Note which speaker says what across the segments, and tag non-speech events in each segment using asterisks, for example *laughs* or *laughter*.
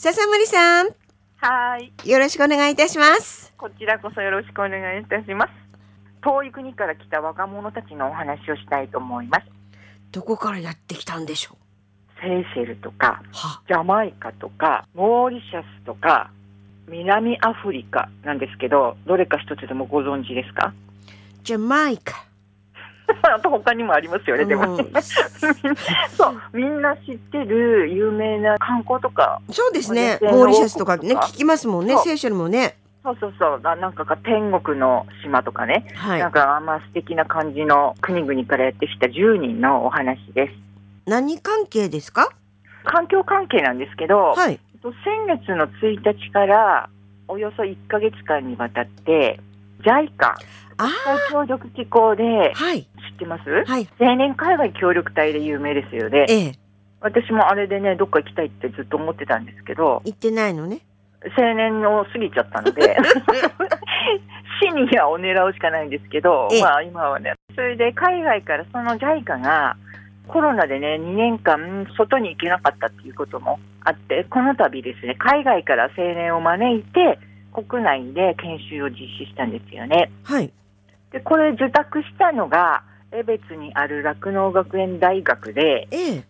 Speaker 1: 笹森さん、
Speaker 2: はい。
Speaker 1: よろしくお願いいたします。
Speaker 2: こちらこそよろしくお願いいたします。遠い国から来た若者たちのお話をしたいと思います。
Speaker 1: どこからやってきたんでしょ
Speaker 2: セーシェルとか、ジャマイカとか、モーリシャスとか、南アフリカなんですけど、どれか一つでもご存知ですか？
Speaker 1: ジャマイカ。*laughs*
Speaker 2: あと他にもありますよね、でも。
Speaker 1: うん *laughs*
Speaker 2: そう、みんな知ってる有名な観光とか、
Speaker 1: そうですね。
Speaker 2: 私
Speaker 1: モーリシャスとかね、聞きますもんね。セーシェルもね。
Speaker 2: そうそうそう、ななんかが天国の島とかね、
Speaker 1: はい
Speaker 2: なん。かまあ素敵な感じの国々からやってきた10人のお話です。
Speaker 1: 何関係ですか？
Speaker 2: 環境関係なんですけど、
Speaker 1: はい。
Speaker 2: えっと先月の1日からおよそ1ヶ月間にわたって、JICA、
Speaker 1: あ
Speaker 2: 国際協力機構で
Speaker 1: あ、はい。
Speaker 2: 知ってます？
Speaker 1: はい。
Speaker 2: 青年海外協力隊で有名ですよね。
Speaker 1: ええ、
Speaker 2: 私もあれでね、どっか行きたいってずっと思ってたんですけど、
Speaker 1: 言ってないのね。
Speaker 2: 青年を過ぎちゃったので、シニアを狙うしかないんですけど
Speaker 1: ええ、
Speaker 2: まあ今はね、それで海外からその JICA がコロナでね、2年間外に行けなかったっていうこともあって、この度ですね、海外から青年を招いて、国内で研修を実施したんですよね。
Speaker 1: はい。
Speaker 2: で、これ受託したのが、江別にある酪農学園大学で、
Speaker 1: ええ。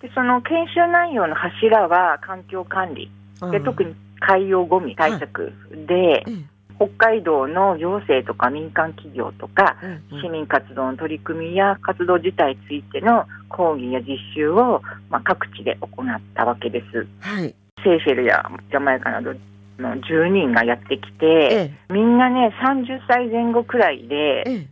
Speaker 2: でその研修内容の柱は環境管理、で特
Speaker 1: に。
Speaker 2: に海洋ゴミ対策で、
Speaker 1: ええ
Speaker 2: 北海道の行政とか民間企業とか、
Speaker 1: うんうん
Speaker 2: 市民活動の取り組みや活動自体についての講義や実習を、まあ、各地で行ったわけです。
Speaker 1: はい。
Speaker 2: セーシェルやジャマイカなどの10人がやってきて、
Speaker 1: ええ。
Speaker 2: みんなね、30歳前後くらいで、
Speaker 1: ええ。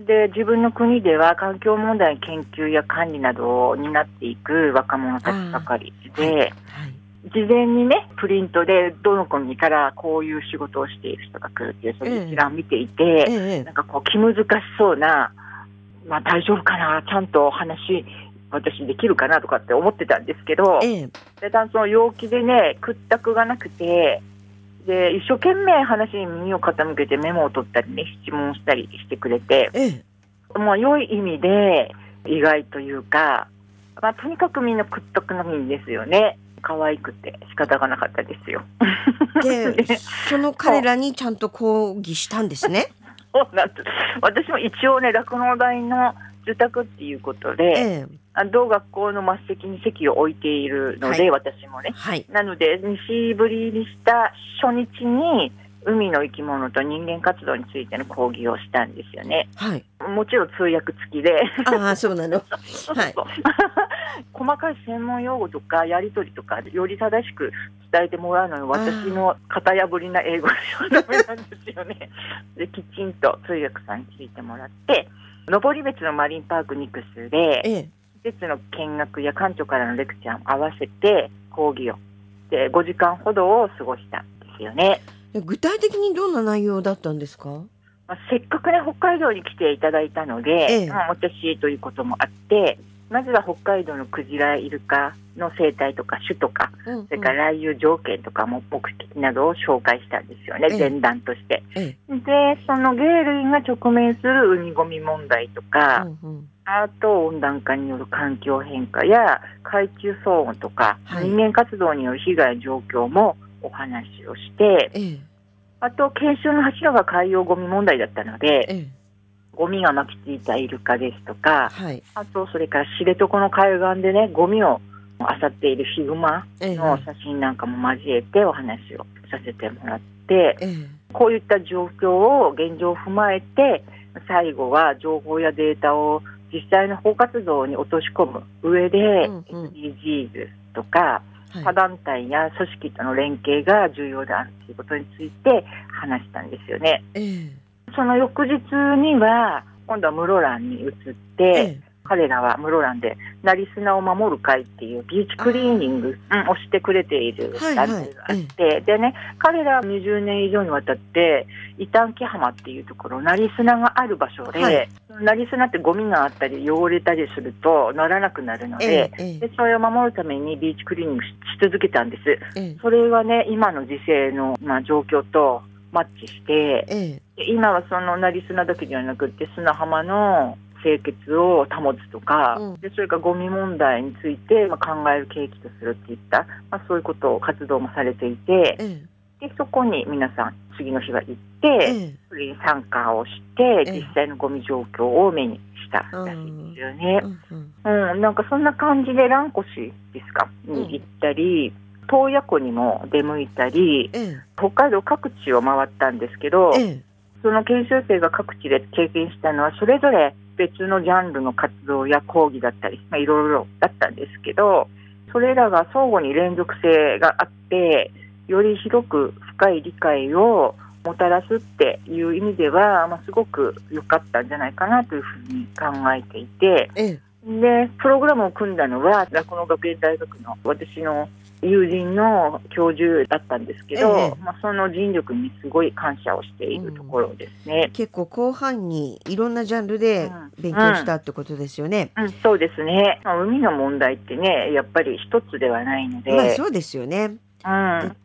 Speaker 2: で、自分の国では環境問題の研究や管理などを担っていく若者たちばかりで、
Speaker 1: はい。
Speaker 2: 事前にね、プリントでどの国からこういう仕事をしている人が来るっていう、そういう一覧を見ていて、
Speaker 1: ええ
Speaker 2: なんかこう気難しそうな、まあ大丈夫かな、ちゃんと話、私できるかなとかって思ってたんですけど、
Speaker 1: ええ。
Speaker 2: でただその陽気でね、屈託がなくて、で、一生懸命話に耳を傾けてメモを取ったりね、質問したりしてくれて、
Speaker 1: ええ。
Speaker 2: まあ良い意味で意外というか、まあとにかくみんな屈託の意味ですよね。可愛くて仕方がなかったですよ。
Speaker 1: で、*laughs* その彼らにちゃんと講義したんですね？*laughs*
Speaker 2: そうなんです私も一応ね、酪農大の受託っていうことで、
Speaker 1: ええ。
Speaker 2: あ同学校の末席に席を置いているので、
Speaker 1: はい
Speaker 2: 私もね。
Speaker 1: はい。
Speaker 2: なので、西ぶりにした初日に、海の生き物と人間活動についての講義をしたんですよね。
Speaker 1: はい。
Speaker 2: もちろん通訳付きで。
Speaker 1: ああ、そうなの。*laughs* はい。*laughs*
Speaker 2: 細かい専門用語とかやり取りとかより正しく伝えてもらうのに私の型破りな英語ではダメなんですよね。*laughs* できちんと通訳さんについてもらって登別のマリンパークニクスで
Speaker 1: ええ。
Speaker 2: 施設の見学や館長からのレクチャーも合わせて講義を。で5時間ほどを過ごしたんですよね。
Speaker 1: 具体的にどんな内容だったんですか？
Speaker 2: まあ、せっかくね、北海道に来ていただいたので、
Speaker 1: ええ。
Speaker 2: まあ、私ということもあって、まずは北海道のクジライルカの生態とか種とか、
Speaker 1: うんうん
Speaker 2: それから来遊条件とかも目的などを紹介したんですよね、
Speaker 1: ええ
Speaker 2: 前段として。
Speaker 1: ええ。
Speaker 2: で、その鯨類が直面する海ゴミ問題とか、
Speaker 1: うんうん
Speaker 2: あと温暖化による環境変化や海中騒音とか、
Speaker 1: はい
Speaker 2: 人間活動による被害状況もお話をして、
Speaker 1: ええ。
Speaker 2: あと研修の柱が海洋ゴミ問題だったので、
Speaker 1: ええ。
Speaker 2: ゴミが巻きついたイルカですとか、
Speaker 1: はい。
Speaker 2: あとそれから知床の海岸でね、ゴミを漁っているヒグマ
Speaker 1: ええ。
Speaker 2: の写真なんかも交えてお話をさせてもらって、
Speaker 1: ええ。
Speaker 2: こういった状況を現状を踏まえて、最後は情報やデータを実際の法活動に落とし込む上で、
Speaker 1: うんうん
Speaker 2: SDGs とか、他
Speaker 1: はい。
Speaker 2: 団体や組織との連携が重要であるということについて話したんですよね。
Speaker 1: ええ。
Speaker 2: その翌日には、今度は室蘭に移って、
Speaker 1: ええ。
Speaker 2: 彼らは室蘭で、なり砂を守る会っていうビーチクリーニングうんをしてくれている
Speaker 1: はい
Speaker 2: 団体があって、でね、彼らは20年以上にわたって、伊丹木浜っていうところ、なり砂がある場所で、
Speaker 1: はい
Speaker 2: なり砂ってゴミがあったり汚れたりするとならなくなるの
Speaker 1: え
Speaker 2: で、
Speaker 1: え。ええ
Speaker 2: でそれを守るためにビーチクリーニングしし続けたんです。
Speaker 1: ええ。
Speaker 2: それはね、今の時世の、まあ、状況とマッチして、今はそのなり砂だけではなくて砂浜の清潔を保つとか、
Speaker 1: うん。
Speaker 2: でそれからゴミ問題について、まあ、考える契機とするっていった、まあ、そういうことを活動もされていて
Speaker 1: ええ。
Speaker 2: でそこに皆さん次の日は行って、
Speaker 1: ええ。
Speaker 2: それに参加をして
Speaker 1: ええ。
Speaker 2: 実際のゴミ状況を目にしたらしいんですよね。
Speaker 1: うんうん。
Speaker 2: うん、なんかそんな感じで蘭越ですか？に行ったり、洞爺湖にも出向いたり
Speaker 1: え。
Speaker 2: 北海道各地を回ったんですけど、
Speaker 1: ええ
Speaker 2: その研修生が各地で経験したのはそれぞれ別のジャンルの活動や講義だったり、まあ、いろいろだったんですけどそれらが相互に連続性があってより広く深い理解をもたらすっていう意味では、まあ、すごく良かったんじゃないかなというふうに考えていて。
Speaker 1: ええ
Speaker 2: で、プログラムを組んだのは、酪農学園大学の私の友人の教授だったんですけど、
Speaker 1: ええ。
Speaker 2: まあ、その尽力にすごい感謝をしているところですね。
Speaker 1: 結構後半にいろんなジャンルで
Speaker 2: うん。
Speaker 1: 勉強したってことですよね。
Speaker 2: うん、そうですね、まあ、海の問題ってね、やっぱり一つではないので、
Speaker 1: まあそうですよね。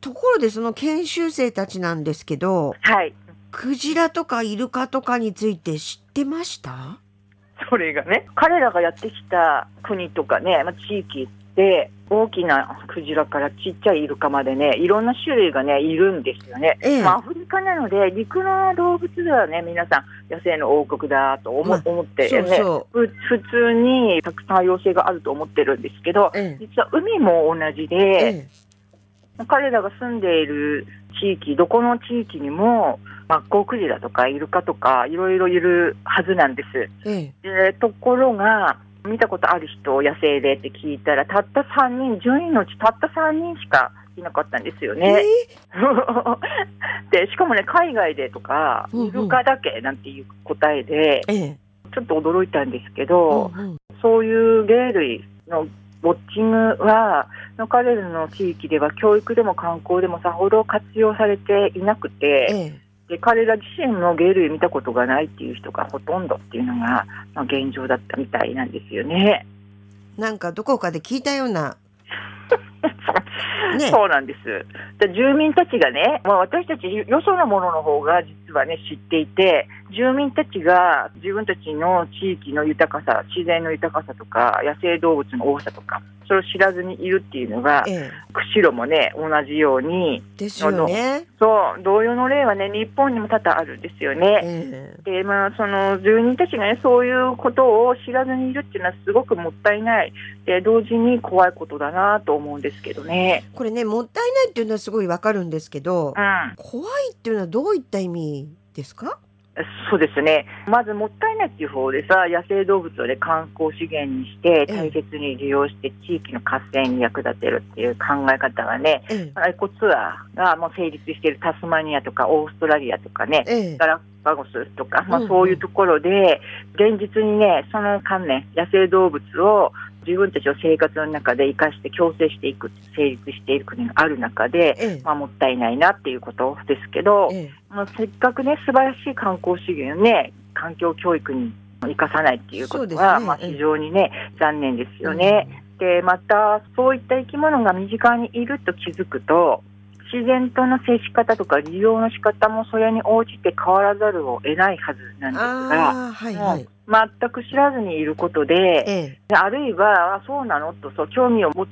Speaker 1: ところでその研修生たちなんですけど、
Speaker 2: い、
Speaker 1: クジラとかイルカとかについて知ってました？*laughs*
Speaker 2: それがね、彼らがやってきた国とかね、まあ、地域って、大きなクジラからちっちゃいイルカまでね、いろんな種類がね、いるんですよね。
Speaker 1: ええ。
Speaker 2: まあ、アフリカなので、陸の動物ではね、皆さん、野生の王国だと思,、
Speaker 1: まあ
Speaker 2: 思って、ね。普通にたくさん多様性があると思ってるんですけど
Speaker 1: う。、え。
Speaker 2: 実は海も同じ
Speaker 1: え
Speaker 2: で、
Speaker 1: え
Speaker 2: 彼らが住んでいる地域、どこの地域にも、マッコウクジラとかイルカとか、いろいろいるはずなんです。
Speaker 1: ええ。
Speaker 2: でところが、見たことある人、野生でって聞いたら、たった3人、10人のうちたった3人しかいなかったんですよ
Speaker 1: え
Speaker 2: ね。*laughs* でしかもね、海外でとか、
Speaker 1: うんうん。
Speaker 2: イルカだけなんていう答えで、
Speaker 1: ええ。
Speaker 2: ちょっと驚いたんですけど、
Speaker 1: うんうん。
Speaker 2: そういう鯨類のウォッチングは、の彼らの地域では教育でも観光でもさほど活用されていなくて、
Speaker 1: ええ
Speaker 2: で彼ら自身の鯨類見たことがないっていう人がほとんどっていうのが、まあ、現状だったみたいなんですよね。
Speaker 1: なんかどこかで聞いたような *laughs* ね
Speaker 2: そうなんです。で住民たちがね、まあ、私たちよそのものの方が実はね知っていて、住民たちが自分たちの地域の豊かさ、自然の豊かさとか、野生動物の多さとか、それを知らずにいるっていうのが、
Speaker 1: ええ
Speaker 2: 釧路もね、同じように、
Speaker 1: ですよね。
Speaker 2: そう、同様の例はね、日本にも多々あるんですよね。
Speaker 1: え
Speaker 2: で、まあ、その住人たちがね、そういうことを知らずにいるっていうのはすごくもったいない。で、同時に怖いことだなと思うんですけどね。
Speaker 1: えこれねもったいないっていうのはすごいわかるんですけど、
Speaker 2: うん。
Speaker 1: 怖いっていうのはどういった意味ですか？
Speaker 2: そうですね。まずもったいないっていう方でさ、野生動物をね、観光資源にして、
Speaker 1: ええ。
Speaker 2: 大切に利用して地域の活性に役立てるっていう考え方がね、
Speaker 1: え
Speaker 2: エコツアーがもう成立しているタスマニアとかオーストラリアとかね、ガラパゴスとか、まあ、そういうところで、現実にね、その観念、野生動物を自分たちの生活の中で生かして共生していく、成立していく国がある中で、
Speaker 1: ええ。
Speaker 2: まあ、もったいないなっていうことですけど、
Speaker 1: え
Speaker 2: まあ、せっかくね、素晴らしい観光資源をね、環境教育に生かさないっていうことは、
Speaker 1: ね。
Speaker 2: まあ、非常にね、残念です
Speaker 1: え
Speaker 2: よね。で、また、そういった生き物が身近にいると気づくと、自然との接し方とか利用の仕方もそれに応じて変わらざるを得ないはずなんですが、
Speaker 1: ああはいはい。
Speaker 2: 全く知らずにいることで、
Speaker 1: ええ。
Speaker 2: あるいは、あそうなの？とそう興味を持つ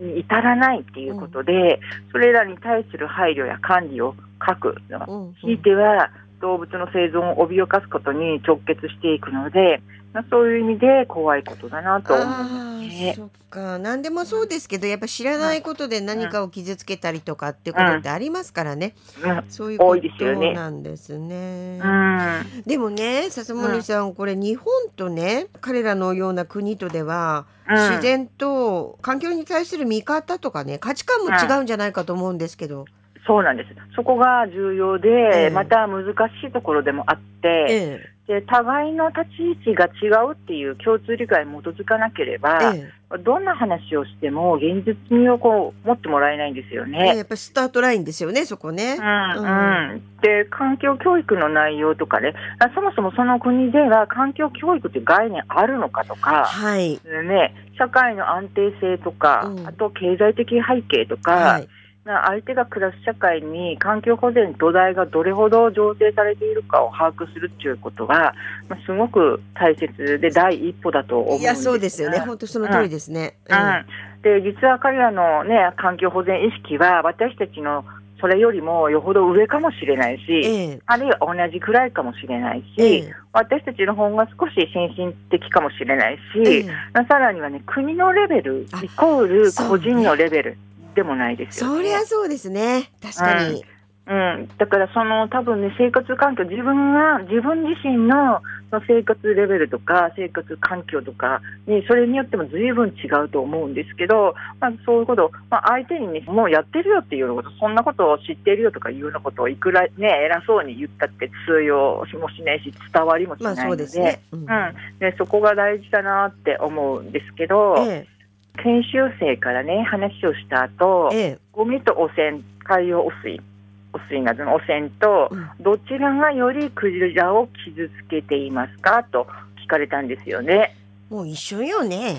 Speaker 2: に至らないっていうことで、それらに対する配慮や管理を書く
Speaker 1: うん。うん。
Speaker 2: ひいては動物の生存を脅かすことに直結していくので、まあ、そういう意味で怖いことだなと思います
Speaker 1: あ
Speaker 2: ね
Speaker 1: あ。そっか。何でもそうですけどやっぱ知らないことで何かを傷つけたりとかってことってありますからね、
Speaker 2: うん。
Speaker 1: そういうこ
Speaker 2: 多いですよね。
Speaker 1: となんですね。
Speaker 2: うん。
Speaker 1: でもね笹森さん、これ日本とね彼らのような国とでは、
Speaker 2: うん。
Speaker 1: 自然と環境に対する見方とかね価値観も違うんじゃないかと思うんですけど、
Speaker 2: そうなんです。そこが重要で、
Speaker 1: ええ。
Speaker 2: また難しいところでもあって、
Speaker 1: え
Speaker 2: で互いの立ち位置が違うっていう共通理解に基づかなければ、
Speaker 1: ええ。
Speaker 2: どんな話をしても現実味をこう持ってもらえないんですよ
Speaker 1: え
Speaker 2: ね。
Speaker 1: やっぱりスタートラインですよねそこね。
Speaker 2: うんうん、で環境教育の内容とかね。あそもそもその国では環境教育という概念あるのかとか、
Speaker 1: はい、
Speaker 2: ね、社会の安定性とか、
Speaker 1: うん。
Speaker 2: あと経済的背景とか、
Speaker 1: はい、
Speaker 2: 相手が暮らす社会に環境保全土台がどれほど醸成されているかを把握するっていうことが、まあ、すごく大切で第一歩だと思うんです
Speaker 1: いやそうですよね。本当その通りですね。
Speaker 2: うん、うん、で実は彼らの、ね、環境保全意識は私たちのそれよりもよほど上かもしれないし、ええ、あるいは同じくらいかもしれないし、え、私たちの方が少し先進的かもしれないし、さらにはね、国のレベルイコール個人のレベルでもないですよ、
Speaker 1: ね、そりゃそうですね、確かに。
Speaker 2: うん。うん、だからその多分ね生活環境自分が自分自身の生活レベルとか生活環境とかにそれによっても随分違うと思うんですけど、まあ、そういうこと、まあ、相手にねもうやってるよっていうようなことそんなことを知っているよとかいうようなことをいくらね偉そうに言ったって通用もしないし伝わりもしないので,、そね。うん、でそこが大事だなって思うんですけど、ええ、研修生からね話をした後、ええ、ゴミと汚染海洋汚水汚水などの汚染と、どちらがよりクジラを傷つけていますかと聞かれたんですよね。
Speaker 1: もう一緒よね。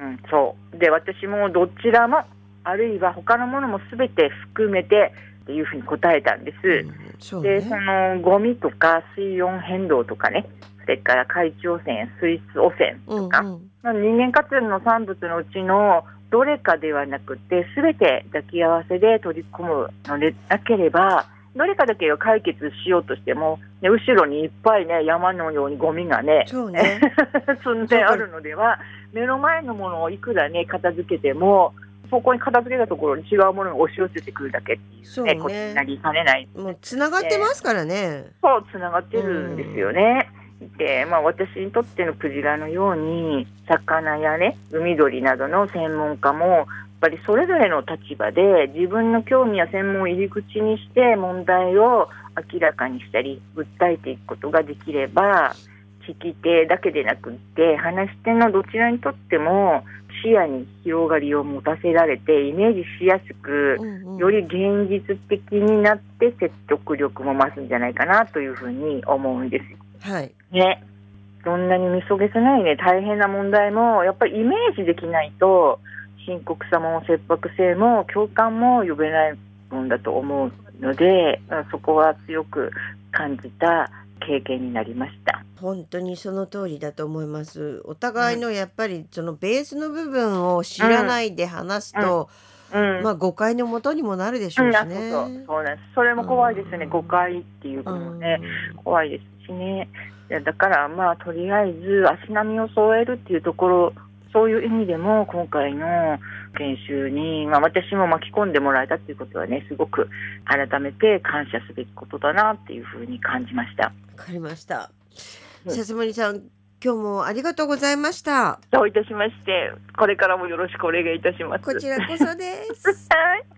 Speaker 2: うん、そうで私もどちらもあるいは他のものもすべて含めてっていうふうに答えたんです。うんね、でそのゴミとか水温変動とかねそれから海中汚染水質汚染とか、うんうん、人間活動の産物のうちのどれかではなくて、すべて抱き合わせで取り込むのでなければ、どれかだけを解決しようとしても、ね、後ろにいっぱいね、山のようにゴミがね、
Speaker 1: ね *laughs*
Speaker 2: 積んであるのでは、目の前のものをいくらね、片付けても、そこに片付けたところに違うものが押し寄せてくるだけっていうね、ねことになりかねない。
Speaker 1: もうつながってますからね。
Speaker 2: そう、つながってるんですよね。で、まあ、私にとってのクジラのように魚やね海鳥などの専門家もやっぱりそれぞれの立場で自分の興味や専門を入り口にして問題を明らかにしたり訴えていくことができれば聞き手だけでなくって話し手のどちらにとっても視野に広がりを持たせられてイメージしやすく、より現実的になって説得力も増すんじゃないかなというふうに思うんですよ。
Speaker 1: はい、
Speaker 2: ね、どんなにみそげせないね。大変な問題もやっぱりイメージできないと深刻さも切迫性も共感も呼べないもんだと思うのでそこは強く感じた経験になりました。
Speaker 1: 本当にその通りだと思います。お互いのやっぱりそのベースの部分を知らないで話すと、うん。うん、まあ誤解のもとにもなるでしょうしね、
Speaker 2: うん、そうそう。ですそれも怖いですね、誤解っていうのもね、怖いですしね。だからまあとりあえず足並みを揃えるっていうところそういう意味でも今回の研修に、まあ、私も巻き込んでもらえたっていうことはねすごく改めて感謝すべきことだなっていうふうに感じました。わ
Speaker 1: かりました。笹森さん今日もありがとうございました。
Speaker 2: どういたしまして、これからもよろしくお願いいたします。
Speaker 1: こちらこそです。*laughs*
Speaker 2: はい。